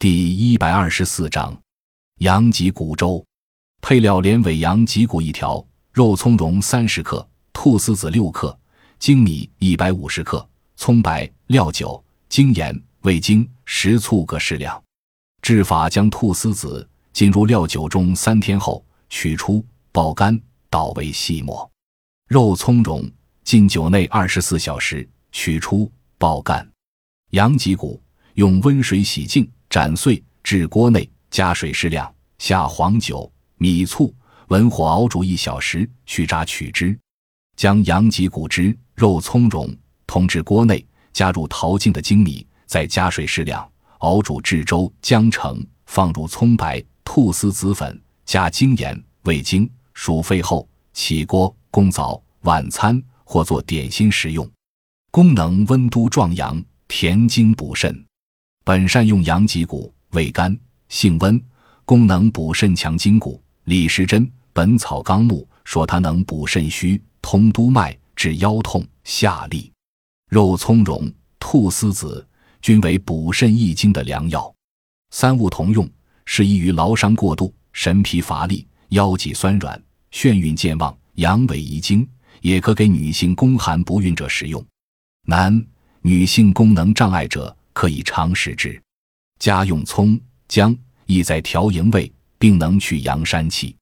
第一百二十四章，羊脊骨粥。配料：连尾羊脊骨一条，肉苁蓉三十克，菟丝子六克，粳米一百五十克，葱白、料酒、精盐、味精、食醋各适量。制法：将菟丝子浸入料酒中三天后，取出爆干，捣为细末。肉苁蓉浸酒内二十四小时，取出爆干。羊脊骨用温水洗净，斩碎，置锅内，加水适量，下黄酒、米醋，文火熬煮一小时，去渣取汁。将羊脊骨汁、肉苁蓉同至锅内，加入淘净的粳米，再加水适量，熬煮至粥将成，放入葱白、菟丝子粉，加精盐、味精，煮沸后起锅供早晚餐或做点心食用。功能：温都壮阳。填精补肾，本善用羊脊骨，味甘，性温，功能补肾强筋骨。李时珍《本草纲目》说它能补肾虚、通督脉、治腰痛、下利。肉苁蓉、菟丝子均为补肾益精的良药，三物同用，适宜于劳伤过度、神疲乏力、腰脊酸软、眩晕健忘、阳痿遗精，也可给女性宫寒不孕者食用。男。女性功能障碍者可以常食之。家用葱姜，意在调营卫，并能去阳山气。